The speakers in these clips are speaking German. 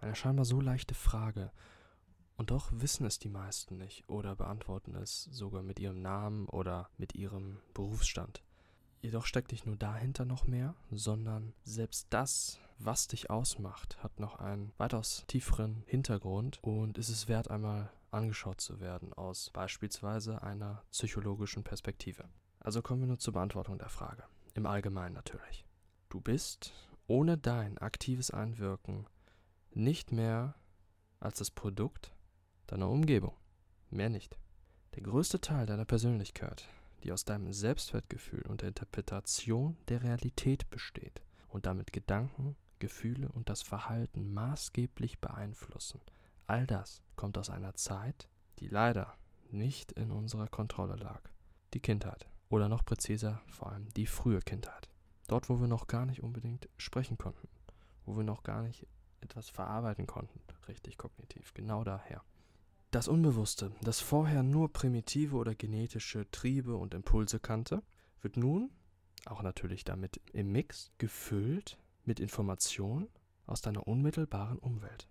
Eine scheinbar so leichte Frage. Und doch wissen es die meisten nicht oder beantworten es sogar mit ihrem Namen oder mit ihrem Berufsstand. Jedoch steckt nicht nur dahinter noch mehr, sondern selbst das, was dich ausmacht, hat noch einen weitaus tieferen Hintergrund und ist es wert, einmal angeschaut zu werden aus beispielsweise einer psychologischen Perspektive. Also kommen wir nur zur Beantwortung der Frage. Im Allgemeinen natürlich. Du bist ohne dein aktives Einwirken nicht mehr als das Produkt deiner Umgebung. Mehr nicht. Der größte Teil deiner Persönlichkeit, die aus deinem Selbstwertgefühl und der Interpretation der Realität besteht und damit Gedanken, Gefühle und das Verhalten maßgeblich beeinflussen, all das kommt aus einer Zeit, die leider nicht in unserer Kontrolle lag. Die Kindheit. Oder noch präziser, vor allem die frühe Kindheit. Dort, wo wir noch gar nicht unbedingt sprechen konnten, wo wir noch gar nicht etwas verarbeiten konnten, richtig kognitiv, genau daher. Das Unbewusste, das vorher nur primitive oder genetische Triebe und Impulse kannte, wird nun, auch natürlich damit im Mix, gefüllt mit Informationen aus deiner unmittelbaren Umwelt.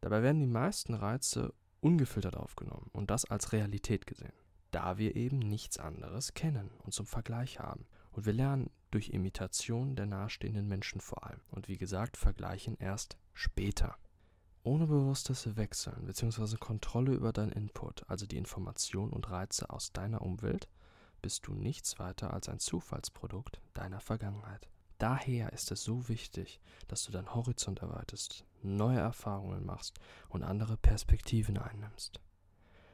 Dabei werden die meisten Reize ungefiltert aufgenommen und das als Realität gesehen, da wir eben nichts anderes kennen und zum Vergleich haben. Und wir lernen durch Imitation der nahestehenden Menschen vor allem. Und wie gesagt, vergleichen erst später. Ohne bewusstes Wechseln bzw. Kontrolle über deinen Input, also die Informationen und Reize aus deiner Umwelt, bist du nichts weiter als ein Zufallsprodukt deiner Vergangenheit. Daher ist es so wichtig, dass du deinen Horizont erweiterst, neue Erfahrungen machst und andere Perspektiven einnimmst.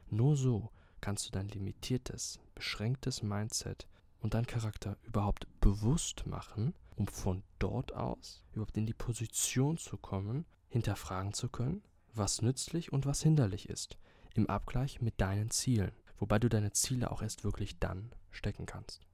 Nur so kannst du dein limitiertes, beschränktes Mindset und deinen Charakter überhaupt bewusst machen um von dort aus überhaupt in die Position zu kommen, hinterfragen zu können, was nützlich und was hinderlich ist, im Abgleich mit deinen Zielen, wobei du deine Ziele auch erst wirklich dann stecken kannst.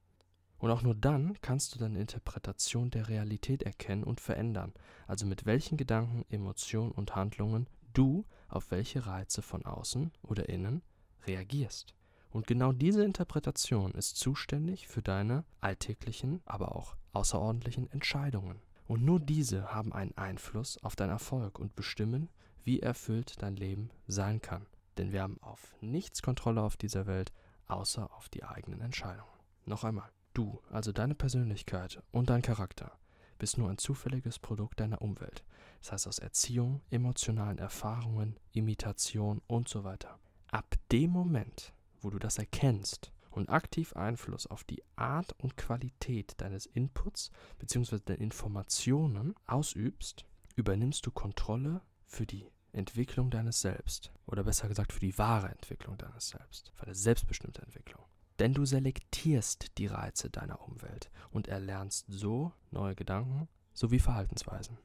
Und auch nur dann kannst du deine Interpretation der Realität erkennen und verändern, also mit welchen Gedanken, Emotionen und Handlungen du auf welche Reize von außen oder innen reagierst. Und genau diese Interpretation ist zuständig für deine alltäglichen, aber auch außerordentlichen Entscheidungen. Und nur diese haben einen Einfluss auf deinen Erfolg und bestimmen, wie erfüllt dein Leben sein kann. Denn wir haben auf nichts Kontrolle auf dieser Welt, außer auf die eigenen Entscheidungen. Noch einmal, du, also deine Persönlichkeit und dein Charakter, bist nur ein zufälliges Produkt deiner Umwelt. Das heißt aus Erziehung, emotionalen Erfahrungen, Imitation und so weiter. Ab dem Moment, wo du das erkennst und aktiv Einfluss auf die Art und Qualität deines Inputs bzw. der Informationen ausübst, übernimmst du Kontrolle für die Entwicklung deines Selbst. Oder besser gesagt für die wahre Entwicklung deines Selbst. Für eine selbstbestimmte Entwicklung. Denn du selektierst die Reize deiner Umwelt und erlernst so neue Gedanken sowie Verhaltensweisen.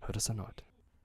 Hör das erneut.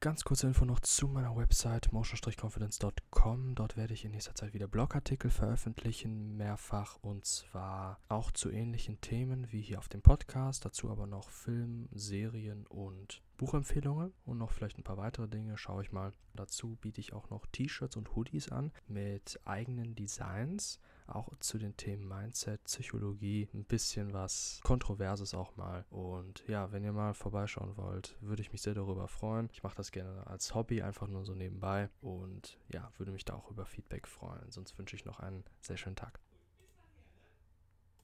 Ganz kurze Info noch zu meiner Website motion-confidence.com. Dort werde ich in nächster Zeit wieder Blogartikel veröffentlichen, mehrfach und zwar auch zu ähnlichen Themen wie hier auf dem Podcast, dazu aber noch Film, Serien und Buchempfehlungen und noch vielleicht ein paar weitere Dinge. Schaue ich mal. Dazu biete ich auch noch T-Shirts und Hoodies an mit eigenen Designs auch zu den Themen Mindset, Psychologie, ein bisschen was Kontroverses auch mal. Und ja, wenn ihr mal vorbeischauen wollt, würde ich mich sehr darüber freuen. Ich mache das gerne als Hobby, einfach nur so nebenbei. Und ja, würde mich da auch über Feedback freuen. Sonst wünsche ich noch einen sehr schönen Tag.